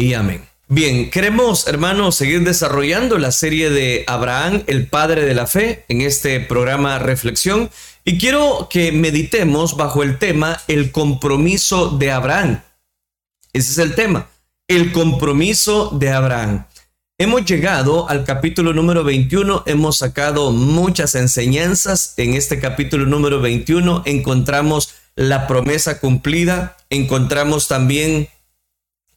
y amén. Bien, queremos, hermanos, seguir desarrollando la serie de Abraham, el padre de la fe, en este programa Reflexión. Y quiero que meditemos bajo el tema el compromiso de Abraham. Ese es el tema, el compromiso de Abraham. Hemos llegado al capítulo número 21, hemos sacado muchas enseñanzas. En este capítulo número 21 encontramos la promesa cumplida, encontramos también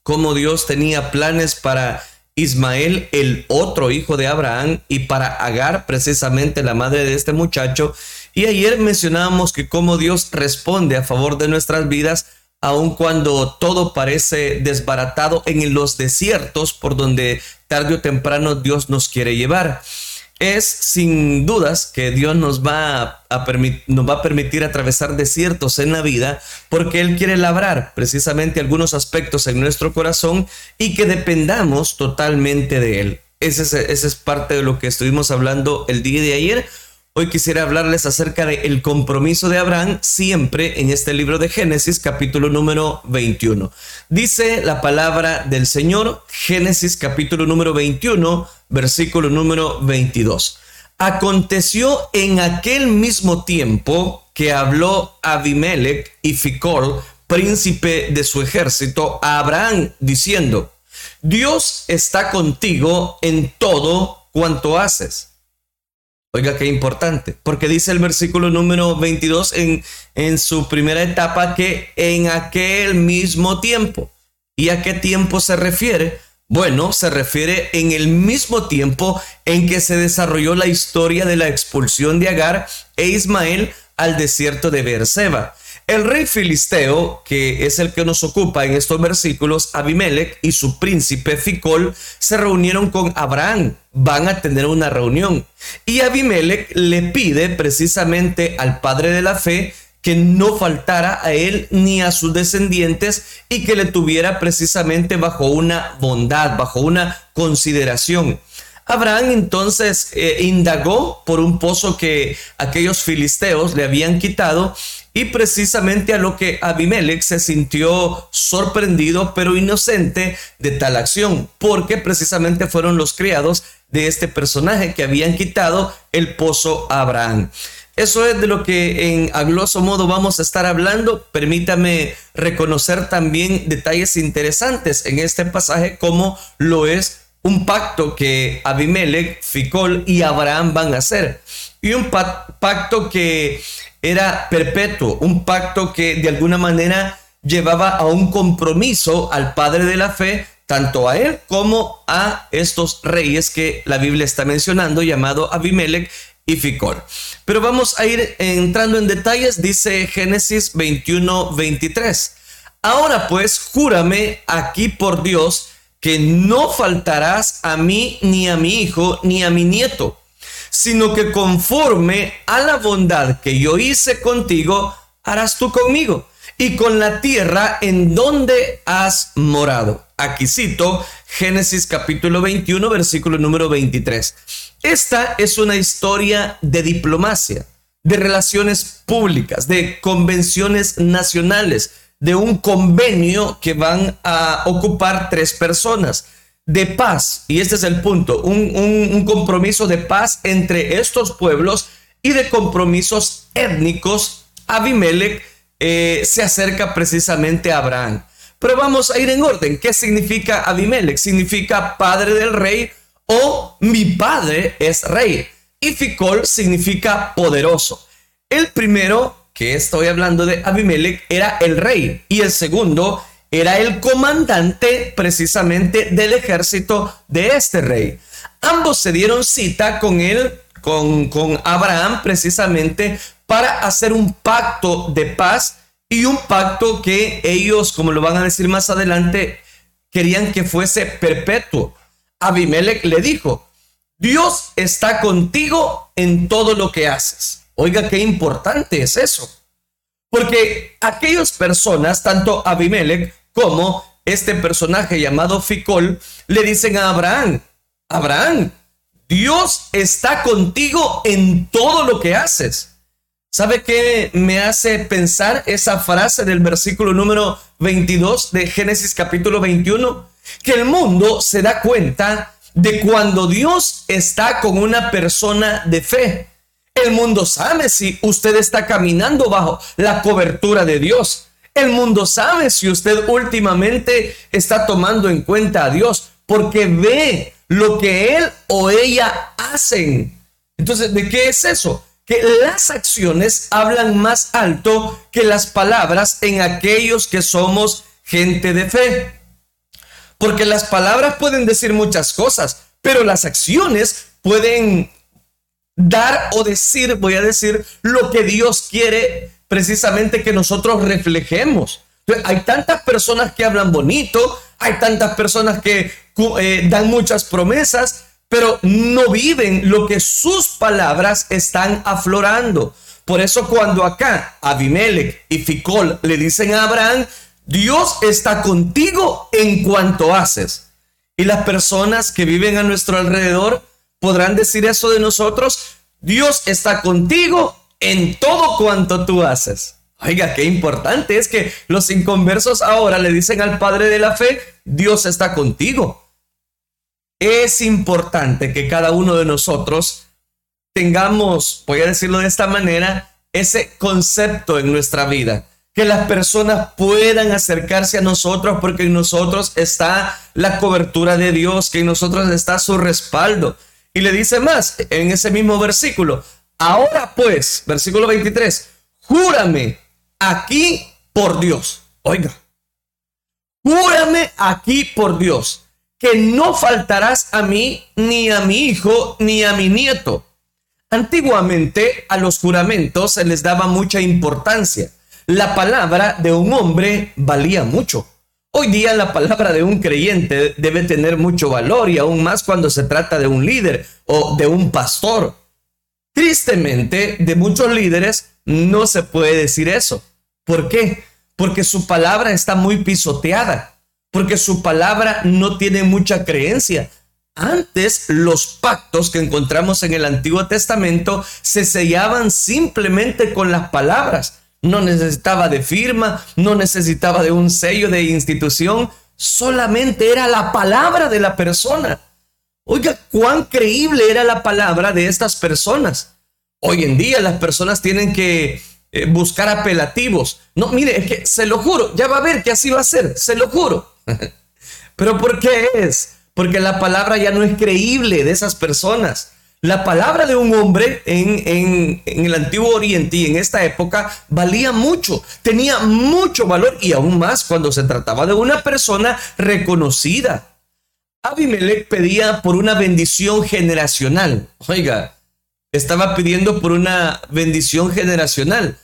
cómo Dios tenía planes para Ismael, el otro hijo de Abraham, y para Agar, precisamente la madre de este muchacho. Y ayer mencionábamos que cómo Dios responde a favor de nuestras vidas, aun cuando todo parece desbaratado en los desiertos por donde tarde o temprano Dios nos quiere llevar es sin dudas que Dios nos va a, nos va a permitir atravesar desiertos en la vida porque Él quiere labrar precisamente algunos aspectos en nuestro corazón y que dependamos totalmente de Él. Ese es, ese es parte de lo que estuvimos hablando el día de ayer Hoy quisiera hablarles acerca del el compromiso de Abraham siempre en este libro de Génesis capítulo número 21. Dice la palabra del Señor, Génesis capítulo número 21, versículo número 22. Aconteció en aquel mismo tiempo que habló Abimelech y Ficol, príncipe de su ejército, a Abraham, diciendo, Dios está contigo en todo cuanto haces Oiga, qué importante, porque dice el versículo número 22 en, en su primera etapa que en aquel mismo tiempo. ¿Y a qué tiempo se refiere? Bueno, se refiere en el mismo tiempo en que se desarrolló la historia de la expulsión de Agar e Ismael al desierto de Beerseba. El rey filisteo, que es el que nos ocupa en estos versículos, Abimelech y su príncipe Ficol, se reunieron con Abraham. Van a tener una reunión. Y Abimelech le pide precisamente al padre de la fe que no faltara a él ni a sus descendientes y que le tuviera precisamente bajo una bondad, bajo una consideración. Abraham entonces eh, indagó por un pozo que aquellos filisteos le habían quitado y precisamente a lo que Abimelech se sintió sorprendido pero inocente de tal acción, porque precisamente fueron los criados de este personaje que habían quitado el pozo a Abraham. Eso es de lo que en a grosso modo vamos a estar hablando. Permítame reconocer también detalles interesantes en este pasaje como lo es un pacto que Abimelech, Ficol y Abraham van a hacer. Y un pacto que era perpetuo, un pacto que de alguna manera llevaba a un compromiso al padre de la fe, tanto a él como a estos reyes que la Biblia está mencionando, llamado Abimelech y Ficol. Pero vamos a ir entrando en detalles, dice Génesis 21, 23. Ahora pues, júrame aquí por Dios, que no faltarás a mí, ni a mi hijo, ni a mi nieto, sino que conforme a la bondad que yo hice contigo, harás tú conmigo y con la tierra en donde has morado. Aquí cito Génesis capítulo 21, versículo número 23. Esta es una historia de diplomacia, de relaciones públicas, de convenciones nacionales, de un convenio que van a ocupar tres personas de paz, y este es el punto, un, compromiso de paz entre estos pueblos y de compromisos étnicos, Abimelech eh, se acerca precisamente a Abraham. Pero vamos a ir en orden. ¿Qué significa Abimelech? Significa padre del rey o mi padre es rey. Y Ficol significa poderoso. El primero que estoy hablando de Abimelech era el rey y el segundo era el comandante precisamente del ejército de este rey. Ambos se dieron cita con él, con, con Abraham precisamente para hacer un pacto de paz y un pacto que ellos, como lo van a decir más adelante, querían que fuese perpetuo. Abimelech le dijo, Dios está contigo en todo lo que haces. Oiga, qué importante es eso. Porque aquellas personas, tanto Abimelech como este personaje llamado Ficol, le dicen a Abraham, Abraham, Dios está contigo en todo lo que haces. ¿Sabe qué me hace pensar esa frase del versículo número 22 de Génesis capítulo 21? Que el mundo se da cuenta de cuando Dios está con una persona de fe. El mundo sabe si usted está caminando bajo la cobertura de Dios. El mundo sabe si usted últimamente está tomando en cuenta a Dios porque ve lo que él o ella hacen. Entonces, ¿de qué es eso? que las acciones hablan más alto que las palabras en aquellos que somos gente de fe. Porque las palabras pueden decir muchas cosas, pero las acciones pueden dar o decir, voy a decir, lo que Dios quiere precisamente que nosotros reflejemos. hay tantas personas que hablan bonito, hay tantas personas que eh, dan muchas promesas, pero no viven lo que sus palabras están aflorando. Por eso cuando acá Abimelech y Ficol le dicen a Abraham, Dios está contigo en cuanto haces. Y las personas que viven a nuestro alrededor podrán decir eso de nosotros, Dios está contigo en todo cuanto tú haces. Oiga, qué importante es que los inconversos ahora le dicen al Padre de la Fe, Dios está contigo es importante que cada uno de nosotros tengamos, voy a decirlo de esta manera, ese concepto en nuestra vida. Que las personas puedan acercarse a nosotros porque en nosotros está la cobertura de Dios, que en nosotros está su respaldo. Y le dice más en ese mismo versículo. Ahora pues, versículo 23, júrame aquí por Dios. Oiga, júrame aquí por Dios que no faltarás a mí, ni a mi hijo, ni a mi nieto. Antiguamente a los juramentos se les daba mucha importancia. La palabra de un hombre valía mucho. Hoy día la palabra de un creyente debe tener mucho valor y aún más cuando se trata de un líder o de un pastor. Tristemente, de muchos líderes no se puede decir eso. ¿Por qué? Porque su palabra está muy pisoteada porque su palabra no tiene mucha creencia. Antes los pactos que encontramos en el Antiguo Testamento se sellaban simplemente con las palabras. No necesitaba de firma, no necesitaba de un sello de institución, solamente era la palabra de la persona. Oiga, cuán creíble era la palabra de estas personas. Hoy en día las personas tienen que eh, buscar apelativos. No, mire, es que se lo juro, ya va a ver que así va a ser, se lo juro. ¿Pero por qué es? Porque la palabra ya no es creíble de esas personas. La palabra de un hombre en, en, el antiguo oriente y en esta época valía mucho, tenía mucho valor y aún más cuando se trataba de una persona reconocida. Abimelech pedía por una bendición generacional. Oiga, estaba pidiendo por una bendición generacional.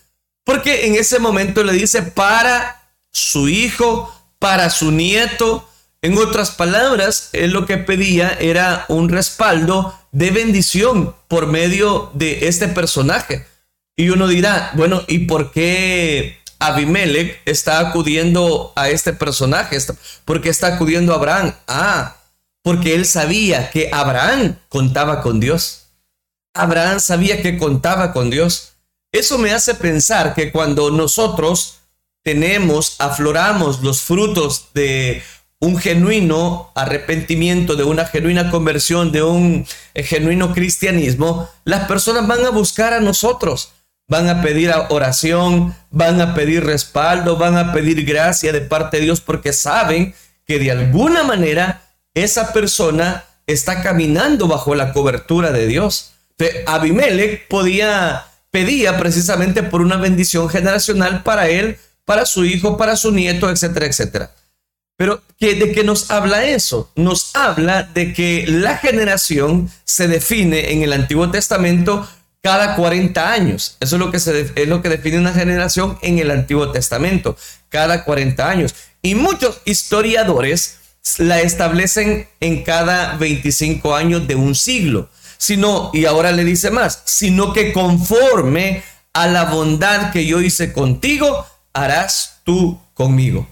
Porque en ese momento le dice para su hijo, para su nieto. En otras palabras, él lo que pedía era un respaldo de bendición por medio de este personaje. Y uno dirá, bueno, ¿y por qué Abimelech está acudiendo a este personaje? ¿Por qué está acudiendo a Abraham? Ah, porque él sabía que Abraham contaba con Dios. Abraham sabía que contaba con Dios. Eso me hace pensar que cuando nosotros tenemos, afloramos los frutos de un genuino arrepentimiento, de una genuina conversión, de un eh, genuino cristianismo, las personas van a buscar a nosotros, van a pedir oración, van a pedir respaldo, van a pedir gracia de parte de Dios porque saben que de alguna manera esa persona está caminando bajo la cobertura de Dios. Abimelech podía pedía precisamente por una bendición generacional para él para su hijo, para su nieto, etcétera, etcétera. Pero ¿de qué nos habla eso? Nos habla de que la generación se define en el Antiguo Testamento cada 40 años. Eso es lo que, se, es lo que define una generación en el Antiguo Testamento, cada 40 años. Y muchos historiadores la establecen en cada 25 años de un siglo. Sino, y ahora le dice más, sino que conforme a la bondad que yo hice contigo, harás tú conmigo,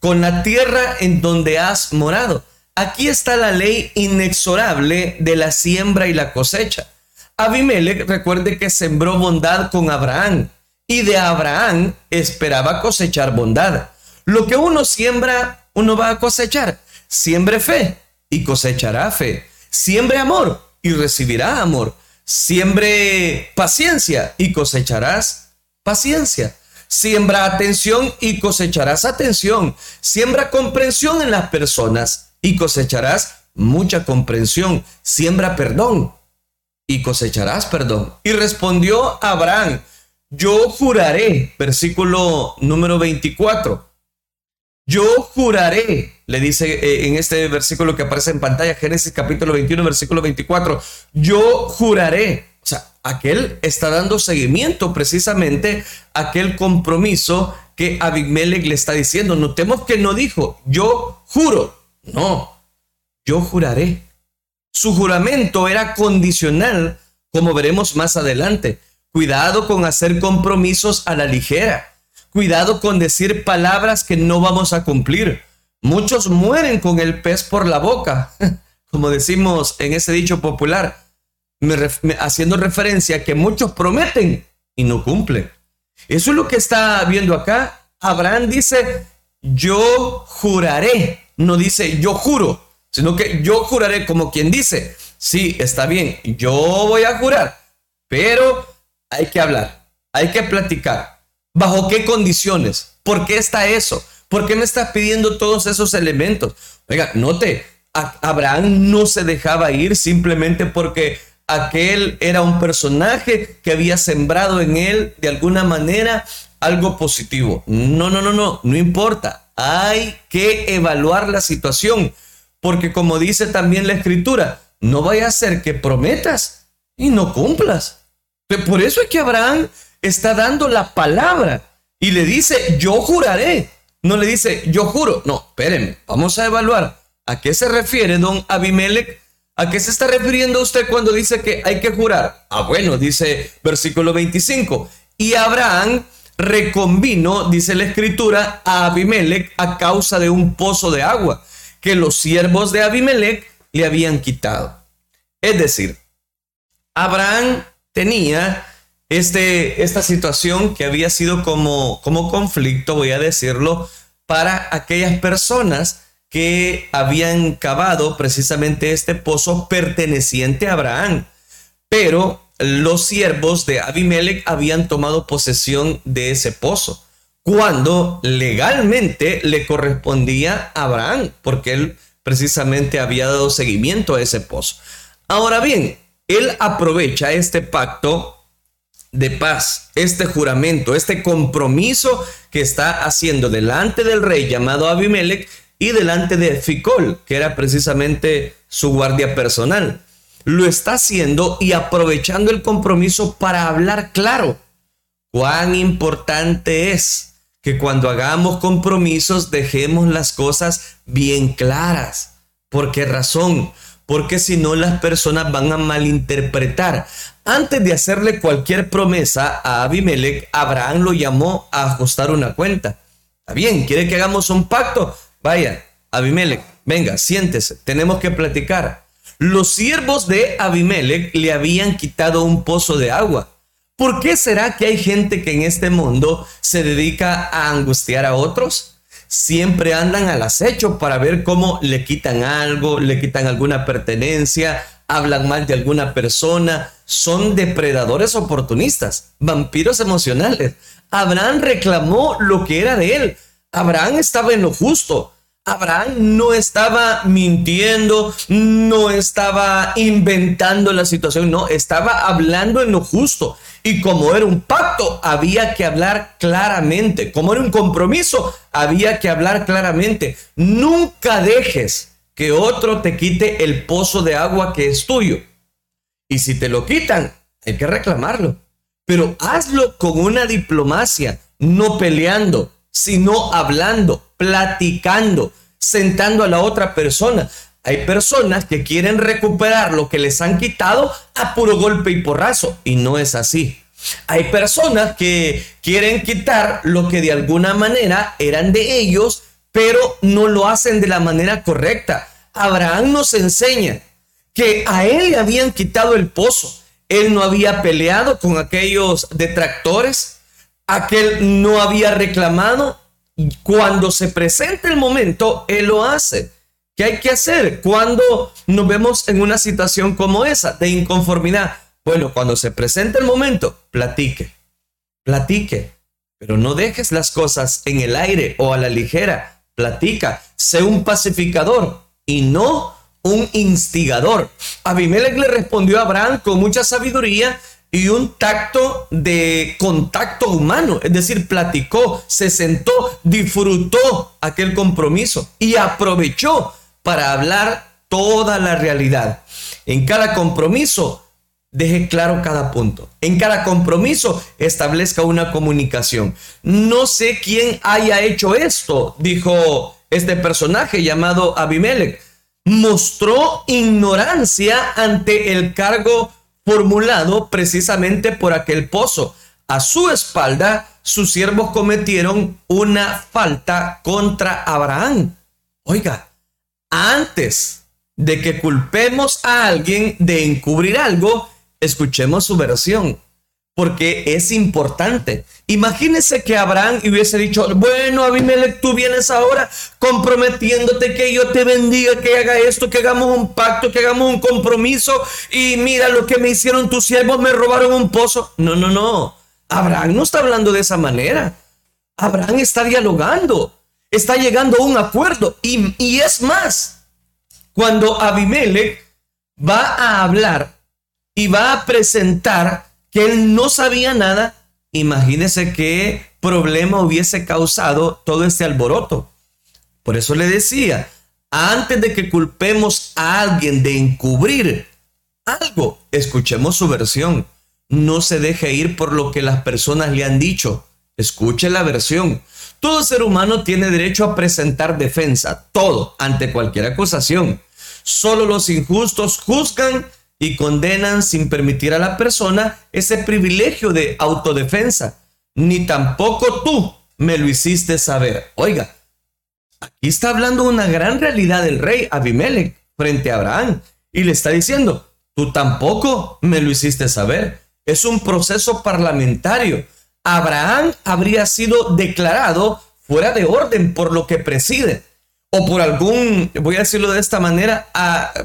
con la tierra en donde has morado. Aquí está la ley inexorable de la siembra y la cosecha. Abimelech, recuerde que sembró bondad con Abraham y de Abraham esperaba cosechar bondad. Lo que uno siembra, uno va a cosechar. Siembre fe y cosechará fe. Siembre amor y recibirá amor. Siembre paciencia y cosecharás paciencia. Siembra atención y cosecharás atención. Siembra comprensión en las personas y cosecharás mucha comprensión. Siembra perdón y cosecharás perdón. Y respondió Abraham, yo juraré, versículo número 24. Yo juraré, le dice eh, en este versículo que aparece en pantalla, Génesis capítulo 21, versículo 24. Yo juraré. O sea, aquel está dando seguimiento precisamente a aquel compromiso que Abimelech le está diciendo. Notemos que no dijo, yo juro. No, yo juraré. Su juramento era condicional, como veremos más adelante. Cuidado con hacer compromisos a la ligera. Cuidado con decir palabras que no vamos a cumplir. Muchos mueren con el pez por la boca, como decimos en ese dicho popular, haciendo referencia a que muchos prometen y no cumplen. Eso es lo que está viendo acá. Abraham dice, yo juraré, no dice yo juro sino que yo juraré como quien dice, sí, está bien, yo voy a jurar, pero hay que hablar, hay que platicar. ¿Bajo qué condiciones? ¿Por qué está eso? ¿Por qué me estás pidiendo todos esos elementos? Oiga, note, Abraham no se dejaba ir simplemente porque aquel era un personaje que había sembrado en él de alguna manera algo positivo. No, no, no, no, no importa. Hay que evaluar la situación. Porque como dice también la escritura, no vaya a ser que prometas y no cumplas. Por eso es que Abraham está dando la palabra y le dice, yo juraré. No le dice, yo juro. No, espérenme, vamos a evaluar. ¿A qué se refiere don Abimelech? ¿A qué se está refiriendo usted cuando dice que hay que jurar? Ah, bueno, dice versículo 25. Y Abraham reconvino, dice la escritura, a Abimelech a causa de un pozo de agua que los siervos de Abimelech le habían quitado. Es decir, Abraham tenía este, esta situación que había sido como, como conflicto, voy a decirlo, para aquellas personas que habían cavado precisamente este pozo perteneciente a Abraham. Pero los siervos de Abimelech habían tomado posesión de ese pozo cuando legalmente le correspondía a Abraham, porque él precisamente había dado seguimiento a ese pozo. Ahora bien, él aprovecha este pacto de paz, este juramento, este compromiso que está haciendo delante del rey llamado Abimelech y delante de Ficol, que era precisamente su guardia personal. Lo está haciendo y aprovechando el compromiso para hablar claro. Cuán importante es que cuando hagamos compromisos dejemos las cosas bien claras. ¿Por qué razón? Porque si no las personas van a malinterpretar. Antes de hacerle cualquier promesa a Abimelech, Abraham lo llamó a ajustar una cuenta. Está bien, quiere que hagamos un pacto. Vaya, Abimelech, venga, siéntese, tenemos que platicar. Los siervos de Abimelech le habían quitado un pozo de agua ¿Por qué será que hay gente que en este mundo se dedica a angustiar a otros? Siempre andan al acecho para ver cómo le quitan algo, le quitan alguna pertenencia, hablan mal de alguna persona. Son depredadores oportunistas, vampiros emocionales. Abraham reclamó lo que era de él. Abraham estaba en lo justo. Abraham no estaba mintiendo, no estaba inventando la situación, no, estaba hablando en lo justo. Y como era un pacto, había que hablar claramente. Como era un compromiso, había que hablar claramente. Nunca dejes que otro te quite el pozo de agua que es tuyo. Y si te lo quitan, hay que reclamarlo. Pero hazlo con una diplomacia, no peleando, sino hablando, platicando, sentando a la otra persona. Hay personas que quieren recuperar lo que les han quitado a puro golpe y porrazo y no es así. Hay personas que quieren quitar lo que de alguna manera eran de ellos, pero no lo hacen de la manera correcta. Abraham nos enseña que a él le habían quitado el pozo. él no había peleado con aquellos detractores, aquel no había reclamado. Cuando se presenta el momento, él lo hace. ¿Qué hay que hacer cuando nos vemos en una situación como esa de inconformidad? Bueno, cuando se presenta el momento, platique, platique, pero no dejes las cosas en el aire o a la ligera. Platica, sé un pacificador y no un instigador. Abimelech le respondió a Abraham con mucha sabiduría y un tacto de contacto humano, es decir, platicó, se sentó, disfrutó aquel compromiso y aprovechó para hablar toda la realidad. En cada compromiso, deje claro cada punto. En cada compromiso, establezca una comunicación. No sé quién haya hecho esto, dijo este personaje llamado Abimelech. Mostró ignorancia ante el cargo formulado precisamente por aquel pozo. A su espalda, sus siervos cometieron una falta contra Abraham. Oiga, antes de que culpemos a alguien de encubrir algo, escuchemos su versión, porque es importante. Imagínese que Abraham hubiese dicho, bueno, Abimelech, tú vienes ahora comprometiéndote que yo te bendiga, que haga esto, que hagamos un pacto, que hagamos un compromiso, y mira lo que me hicieron tus siervos, me robaron un pozo. No, no, no. Abraham no está hablando de esa manera. Abraham está dialogando está llegando a un acuerdo. Y, y es más, cuando Abimelech va a hablar y va a presentar que él no sabía nada, imagínese qué problema hubiese causado todo este alboroto. Por eso le decía, antes de que culpemos a alguien de encubrir algo, escuchemos su versión. No se deje ir por lo que las personas le han dicho. Escuche la versión. Todo ser humano tiene derecho a presentar defensa, todo, ante cualquier acusación. Solo los injustos juzgan y condenan sin permitir a la persona ese privilegio de autodefensa. Ni tampoco tú me lo hiciste saber. Oiga, aquí está hablando una gran realidad del rey Abimelech frente a Abraham y le está diciendo, tú tampoco me lo hiciste saber. Es un proceso parlamentario Abraham habría sido declarado fuera de orden por lo que preside o por algún, voy a decirlo de esta manera,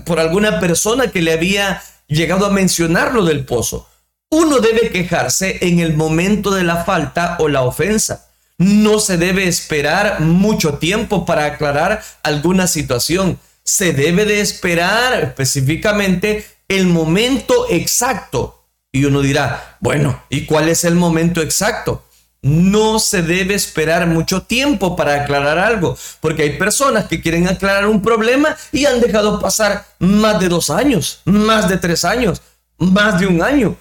por alguna persona que le había llegado a mencionar lo del pozo. Uno debe quejarse en el momento de la falta o la ofensa. No se debe esperar mucho tiempo para aclarar alguna situación. Se debe de esperar específicamente el momento exacto y uno dirá, bueno, ¿y cuál es el momento exacto? No se debe esperar mucho tiempo para aclarar algo, porque hay personas que quieren aclarar un problema y han dejado pasar más de dos años, más de tres años, más de un año.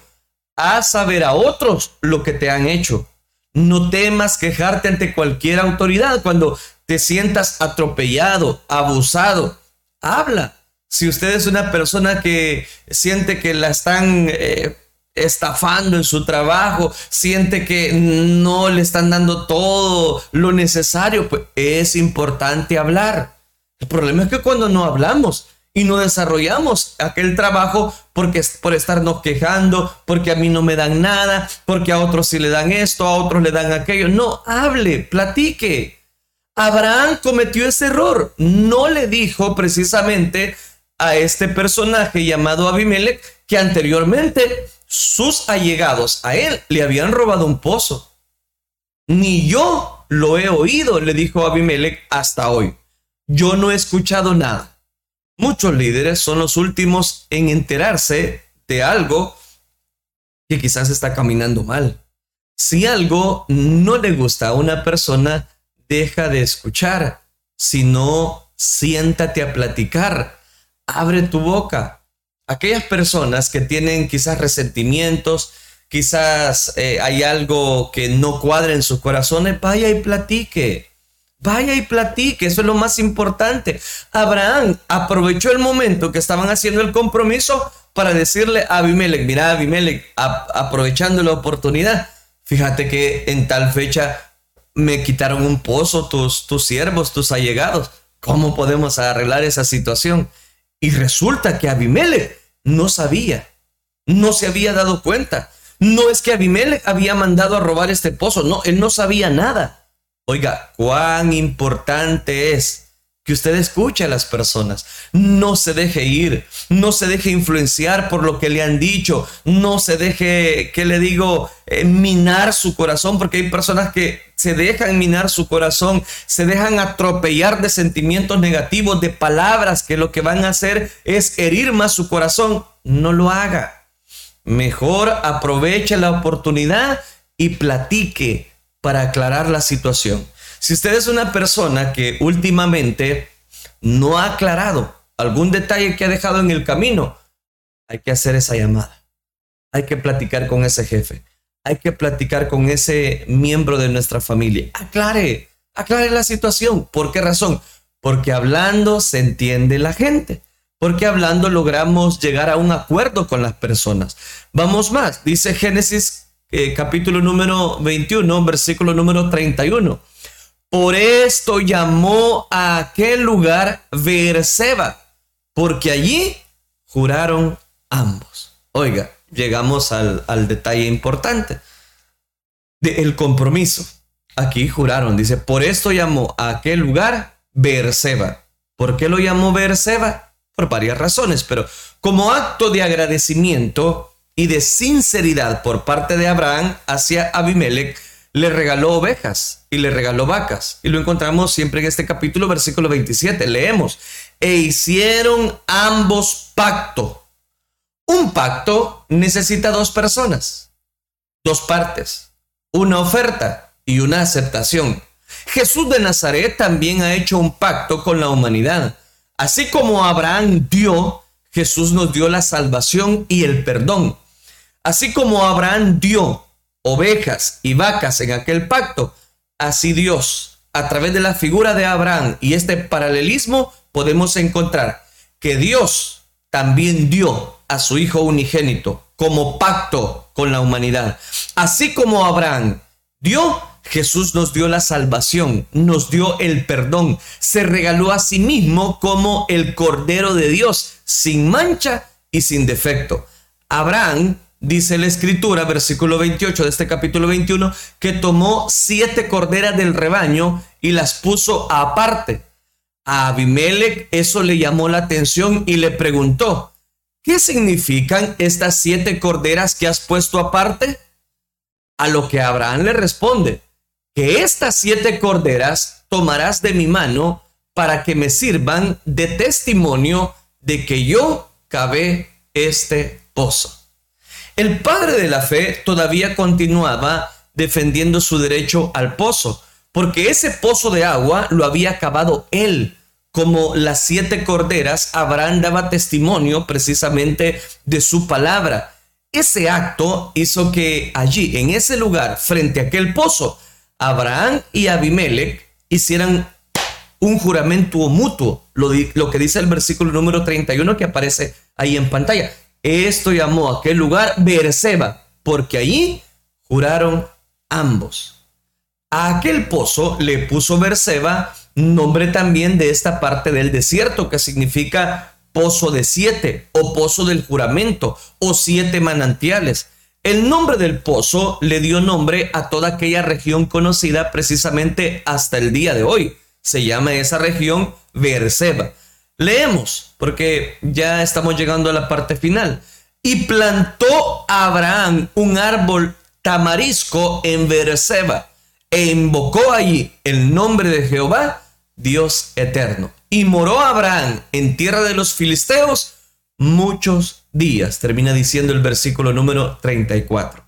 A saber a otros lo que te han hecho. No temas quejarte ante cualquier autoridad cuando te sientas atropellado, abusado. Habla. Si usted es una persona que siente que la están eh, estafando en su trabajo, siente que no le están dando todo lo necesario, pues es importante hablar. El problema es que cuando no hablamos y no desarrollamos aquel trabajo porque por estarnos quejando, porque a mí no me dan nada, porque a otros sí le dan esto, a otros le dan aquello, no hable, platique. Abraham cometió ese error, no le dijo precisamente a este personaje llamado Abimelech que anteriormente sus allegados a él le habían robado un pozo. Ni yo lo he oído, le dijo Abimelech hasta hoy. Yo no he escuchado nada. Muchos líderes son los últimos en enterarse de algo que quizás está caminando mal. Si algo no le gusta a una persona, deja de escuchar. Si no, siéntate a platicar. Abre tu boca aquellas personas que tienen quizás resentimientos, quizás eh, hay algo que no cuadra en sus corazones, vaya y platique. Vaya y platique, eso es lo más importante. Abraham aprovechó el momento que estaban haciendo el compromiso para decirle a Abimelech, mira Abimelech, aprovechando la oportunidad, fíjate que en tal fecha me quitaron un pozo tus, tus siervos, tus allegados. ¿Cómo podemos arreglar esa situación? Y resulta que Abimelech no sabía. no se había dado cuenta. No es que Abimelech había mandado a robar este pozo, no, él no sabía nada. Oiga, cuán importante es que usted escuche a las personas. No se deje ir, no se deje influenciar por lo que le han dicho, no se deje, que le digo, eh, minar su corazón, porque hay personas que se dejan minar su corazón, se dejan atropellar de sentimientos negativos, de palabras que lo que van a hacer es herir más su corazón. No lo haga. Mejor aproveche la oportunidad y platique para aclarar la situación. Si usted es una persona que últimamente no ha aclarado algún detalle que ha dejado en el camino, hay que hacer esa llamada. Hay que platicar con ese jefe. Hay que platicar con ese miembro de nuestra familia. Aclare, aclare la situación. ¿Por qué razón? Porque hablando se entiende la gente. Porque hablando logramos llegar a un acuerdo con las personas. Vamos más. Dice Génesis eh, capítulo número 21, versículo número 31 por esto llamó a aquel lugar Beerseba, porque allí juraron ambos. Oiga, llegamos al, detalle importante del compromiso. Aquí juraron, dice, por esto llamó a aquel lugar Beerseba. ¿Por qué lo llamó Beerseba? Por varias razones, pero como acto de agradecimiento y de sinceridad por parte de Abraham hacia Abimelech, le regaló ovejas y le regaló vacas. Y lo encontramos siempre en este capítulo, versículo 27. Leemos, e hicieron ambos pacto. Un pacto necesita dos personas, dos partes, una oferta y una aceptación. Jesús de Nazaret también ha hecho un pacto con la humanidad. Así como Abraham dio, Jesús nos dio la salvación y el perdón. Así como Abraham dio ovejas y vacas en aquel pacto, así Dios, a través de la figura de Abraham y este paralelismo, podemos encontrar que Dios también dio a su Hijo unigénito como pacto con la humanidad. Así como Abraham dio, Jesús nos dio la salvación, nos dio el perdón, se regaló a sí mismo como el Cordero de Dios, sin mancha y sin defecto. Abraham dice la escritura, versículo 28 de este capítulo 21, que tomó siete corderas del rebaño y las puso aparte. A Abimelech eso le llamó la atención y le preguntó, ¿qué significan estas siete corderas que has puesto aparte? A lo que Abraham le responde, que estas siete corderas tomarás de mi mano para que me sirvan de testimonio de que yo cavé este pozo. El padre de la fe todavía continuaba defendiendo su derecho al pozo, porque ese pozo de agua lo había cavado él. Como las siete corderas, Abraham daba testimonio precisamente de su palabra. Ese acto hizo que allí, en ese lugar, frente a aquel pozo, Abraham y Abimelech hicieran un juramento mutuo, lo, lo, que dice el versículo número 31 que aparece ahí en pantalla. Esto llamó a aquel lugar Beerseba, porque allí juraron ambos. A aquel pozo le puso Beerseba, nombre también de esta parte del desierto, que significa pozo de siete, o pozo del juramento, o siete manantiales. El nombre del pozo le dio nombre a toda aquella región conocida precisamente hasta el día de hoy. Se llama esa región Beerseba. Leemos, porque ya estamos llegando a la parte final. Y plantó Abraham un árbol tamarisco en Beerseba e invocó allí el nombre de Jehová, Dios eterno. Y moró Abraham en tierra de los filisteos muchos días. Termina diciendo el versículo número 34.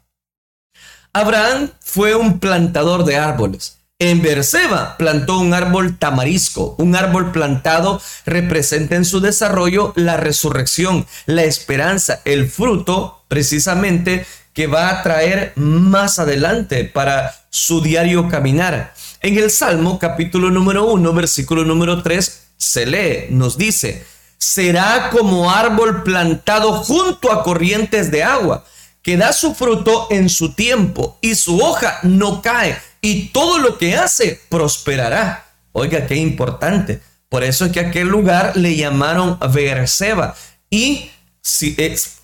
Abraham fue un plantador de árboles en Berseba plantó un árbol tamarisco. Un árbol plantado representa en su desarrollo la resurrección, la esperanza, el fruto precisamente que va a traer más adelante para su diario caminar. En el Salmo capítulo número 1, versículo número 3, se lee, nos dice, será como árbol plantado junto a corrientes de agua, que da su fruto en su tiempo y su hoja no cae y todo lo que hace prosperará. Oiga, qué importante. Por eso es que aquel lugar le llamaron Beerseba y si,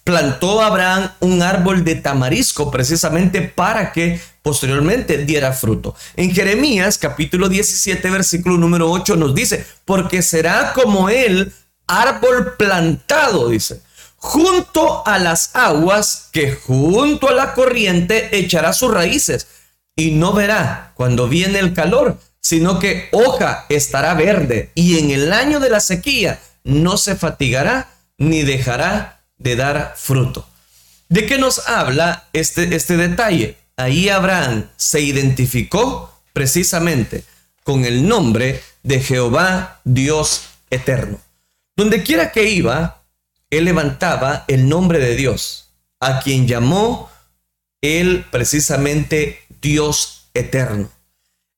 plantó Abraham un árbol de tamarisco precisamente para que posteriormente diera fruto. En Jeremías capítulo 17 versículo número 8 nos dice, porque será como él árbol plantado, dice, junto a las aguas que junto a la corriente echará sus raíces y no verá cuando viene el calor, sino que hoja estará verde y en el año de la sequía no se fatigará ni dejará de dar fruto. ¿De qué nos habla este, este detalle? Ahí Abraham se identificó precisamente con el nombre de Jehová Dios eterno. Donde quiera que iba, él levantaba el nombre de Dios, a quien llamó él precisamente Dios eterno.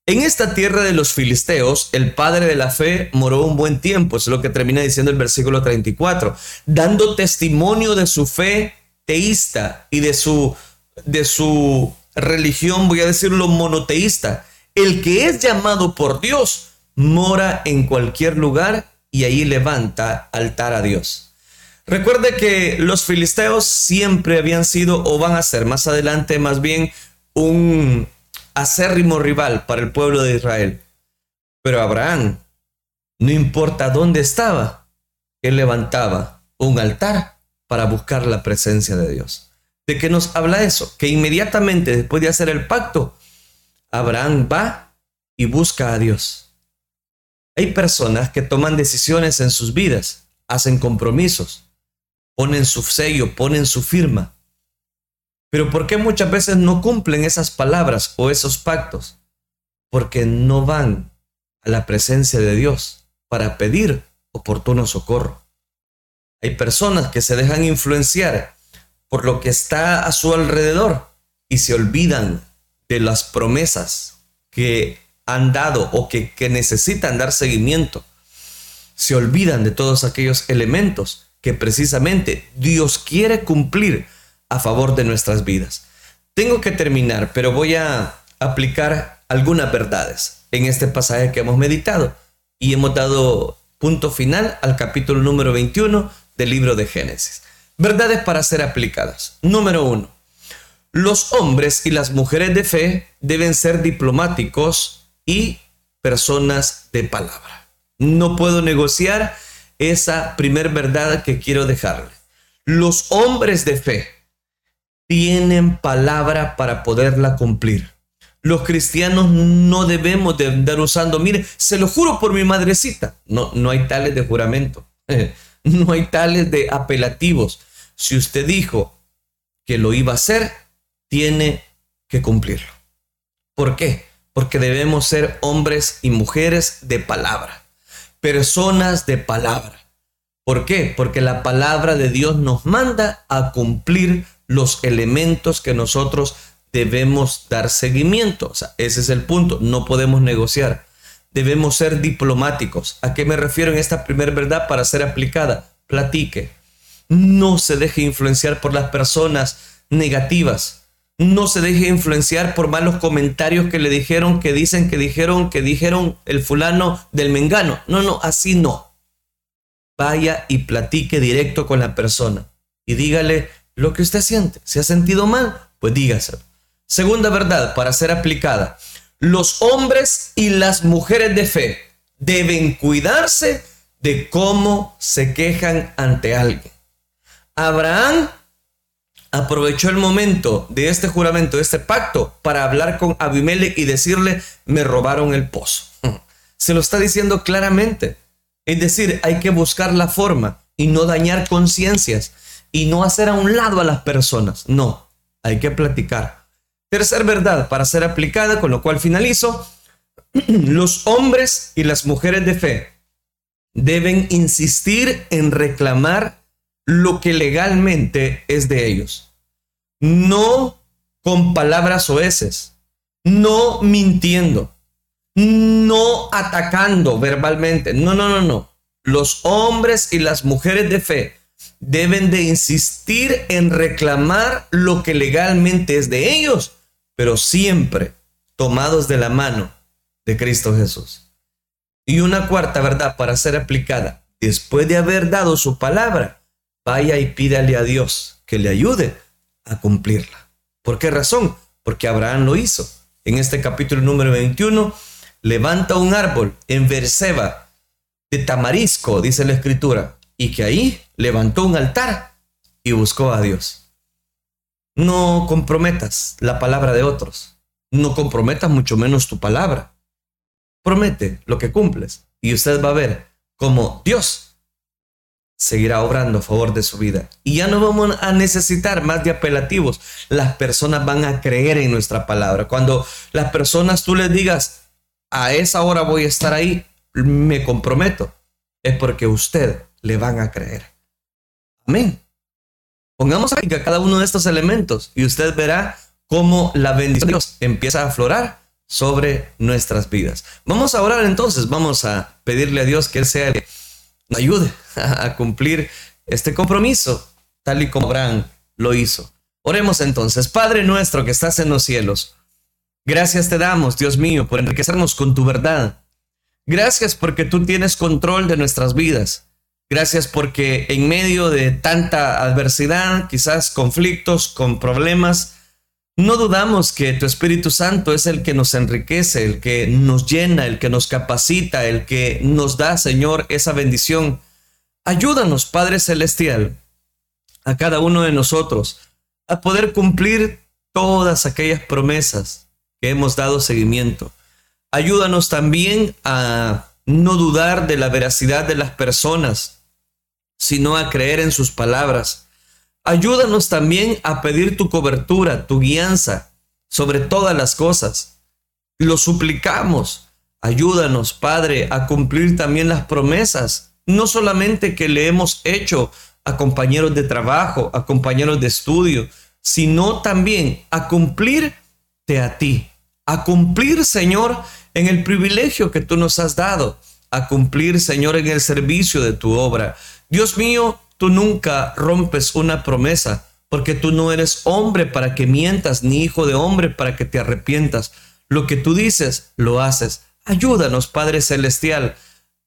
En esta tierra de los filisteos, el padre de la fe moró un buen tiempo, es lo que termina diciendo el versículo 34, dando testimonio de su fe teísta y de su, de su religión, voy a decirlo, monoteísta. El que es llamado por Dios mora en cualquier lugar y ahí levanta altar a Dios. Recuerde que los filisteos siempre habían sido o van a ser más adelante más bien un acérrimo rival para el pueblo de Israel. Pero Abraham, no importa dónde estaba, él levantaba un altar para buscar la presencia de Dios. ¿De qué nos habla eso? Que inmediatamente después de hacer el pacto, Abraham va y busca a Dios. Hay personas que toman decisiones en sus vidas, hacen compromisos, ponen su sello, ponen su firma, pero ¿por qué muchas veces no cumplen esas palabras o esos pactos? Porque no van a la presencia de Dios para pedir oportuno socorro. Hay personas que se dejan influenciar por lo que está a su alrededor y se olvidan de las promesas que han dado o que, que necesitan dar seguimiento. Se olvidan de todos aquellos elementos que precisamente Dios quiere cumplir a favor de nuestras vidas. Tengo que terminar, pero voy a aplicar algunas verdades en este pasaje que hemos meditado y hemos dado punto final al capítulo número 21 del libro de Génesis. Verdades para ser aplicadas. Número uno. Los hombres y las mujeres de fe deben ser diplomáticos y personas de palabra. No puedo negociar esa primer verdad que quiero dejarle. Los hombres de fe tienen palabra para poderla cumplir. Los cristianos no debemos de andar usando, mire, se lo juro por mi madrecita. No, no hay tales de juramento. No hay tales de apelativos. Si usted dijo que lo iba a hacer, tiene que cumplirlo. ¿Por qué? Porque debemos ser hombres y mujeres de palabra, personas de palabra. ¿Por qué? Porque la palabra de Dios nos manda a cumplir los elementos que nosotros debemos dar seguimiento. Ese es el punto, no podemos negociar. Debemos ser diplomáticos. ¿A qué me refiero en esta primera verdad para ser aplicada? Platique. No se deje influenciar por las personas negativas. No se deje influenciar por malos comentarios que le dijeron, que dicen, que dijeron, que dijeron el fulano del mengano. No, no, así no. Vaya y platique directo con la persona y dígale, lo que usted siente. Si ha sentido mal, pues dígaselo. Segunda verdad para ser aplicada. Los hombres y las mujeres de fe deben cuidarse de cómo se quejan ante alguien. Abraham aprovechó el momento de este juramento, de este pacto, para hablar con Abimelech y decirle, me robaron el pozo. Se lo está diciendo claramente. Es decir, hay que buscar la forma y no dañar conciencias y no hacer a un lado a las personas. No, hay que platicar. Tercer verdad para ser aplicada, con lo cual finalizo, los hombres y las mujeres de fe deben insistir en reclamar lo que legalmente es de ellos. No con palabras oeces, no mintiendo, no atacando verbalmente. No, no, no, no. Los hombres y las mujeres de fe deben de insistir en reclamar lo que legalmente es de ellos, pero siempre tomados de la mano de Cristo Jesús. Y una cuarta verdad para ser aplicada, después de haber dado su palabra, vaya y pídale a Dios que le ayude a cumplirla. ¿Por qué razón? Porque Abraham lo hizo. En este capítulo número 21, levanta un árbol en Berseba de tamarisco, dice la escritura, y que ahí levantó un altar y buscó a Dios. No comprometas la palabra de otros. No comprometas mucho menos tu palabra. Promete lo que cumples y usted va a ver cómo Dios seguirá obrando a favor de su vida. Y ya no vamos a necesitar más de apelativos. Las personas van a creer en nuestra palabra. Cuando las personas tú les digas, a esa hora voy a estar ahí, me comprometo, es porque usted le van a creer. Amén. Pongamos a cada uno de estos elementos y usted verá cómo la bendición de Dios empieza a aflorar sobre nuestras vidas. Vamos a orar entonces, vamos a pedirle a Dios que Él sea nos ayude a cumplir este compromiso, tal y como Abraham lo hizo. Oremos entonces, Padre nuestro que estás en los cielos, gracias te damos, Dios mío, por enriquecernos con tu verdad. Gracias porque tú tienes control de nuestras vidas. Gracias porque en medio de tanta adversidad, quizás conflictos, con problemas, no dudamos que tu Espíritu Santo es el que nos enriquece, el que nos llena, el que nos capacita, el que nos da, Señor, esa bendición. Ayúdanos, Padre Celestial, a cada uno de nosotros a poder cumplir todas aquellas promesas que hemos dado seguimiento. Ayúdanos también a no dudar de la veracidad de las personas, sino a creer en sus palabras Ayúdanos también a pedir tu cobertura, tu guianza sobre todas las cosas. Lo suplicamos. Ayúdanos, Padre, a cumplir también las promesas, no solamente que le hemos hecho a compañeros de trabajo, a compañeros de estudio, sino también a cumplirte a ti, a cumplir, Señor, en el privilegio que tú nos has dado, a cumplir, Señor, en el servicio de tu obra. Dios mío, Tú nunca rompes una promesa, porque tú no eres hombre para que mientas, ni hijo de hombre para que te arrepientas. Lo que tú dices, lo haces. Ayúdanos, Padre Celestial,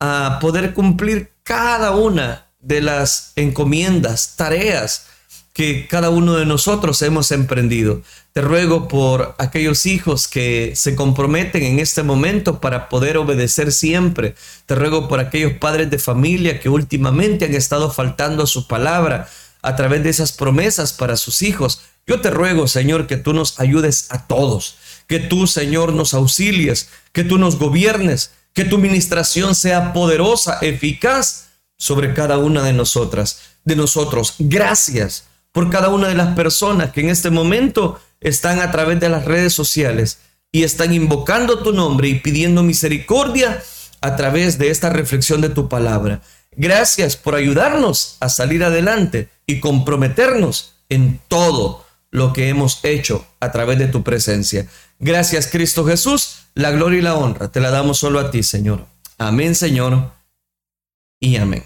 a poder cumplir cada una de las encomiendas, tareas que cada uno de nosotros hemos emprendido. Te ruego por aquellos hijos que se comprometen en este momento para poder obedecer siempre. Te ruego por aquellos padres de familia que últimamente han estado faltando a su palabra a través de esas promesas para sus hijos. Yo te ruego, Señor, que tú nos ayudes a todos, que tú, Señor, nos auxilies, que tú nos gobiernes, que tu ministración sea poderosa, eficaz sobre cada una de nosotras, de nosotros. Gracias por cada una de las personas que en este momento están a través de las redes sociales y están invocando tu nombre y pidiendo misericordia a través de esta reflexión de tu palabra. Gracias por ayudarnos a salir adelante y comprometernos en todo lo que hemos hecho a través de tu presencia. Gracias Cristo Jesús, la gloria y la honra te la damos solo a ti, Señor. Amén, Señor, y amén.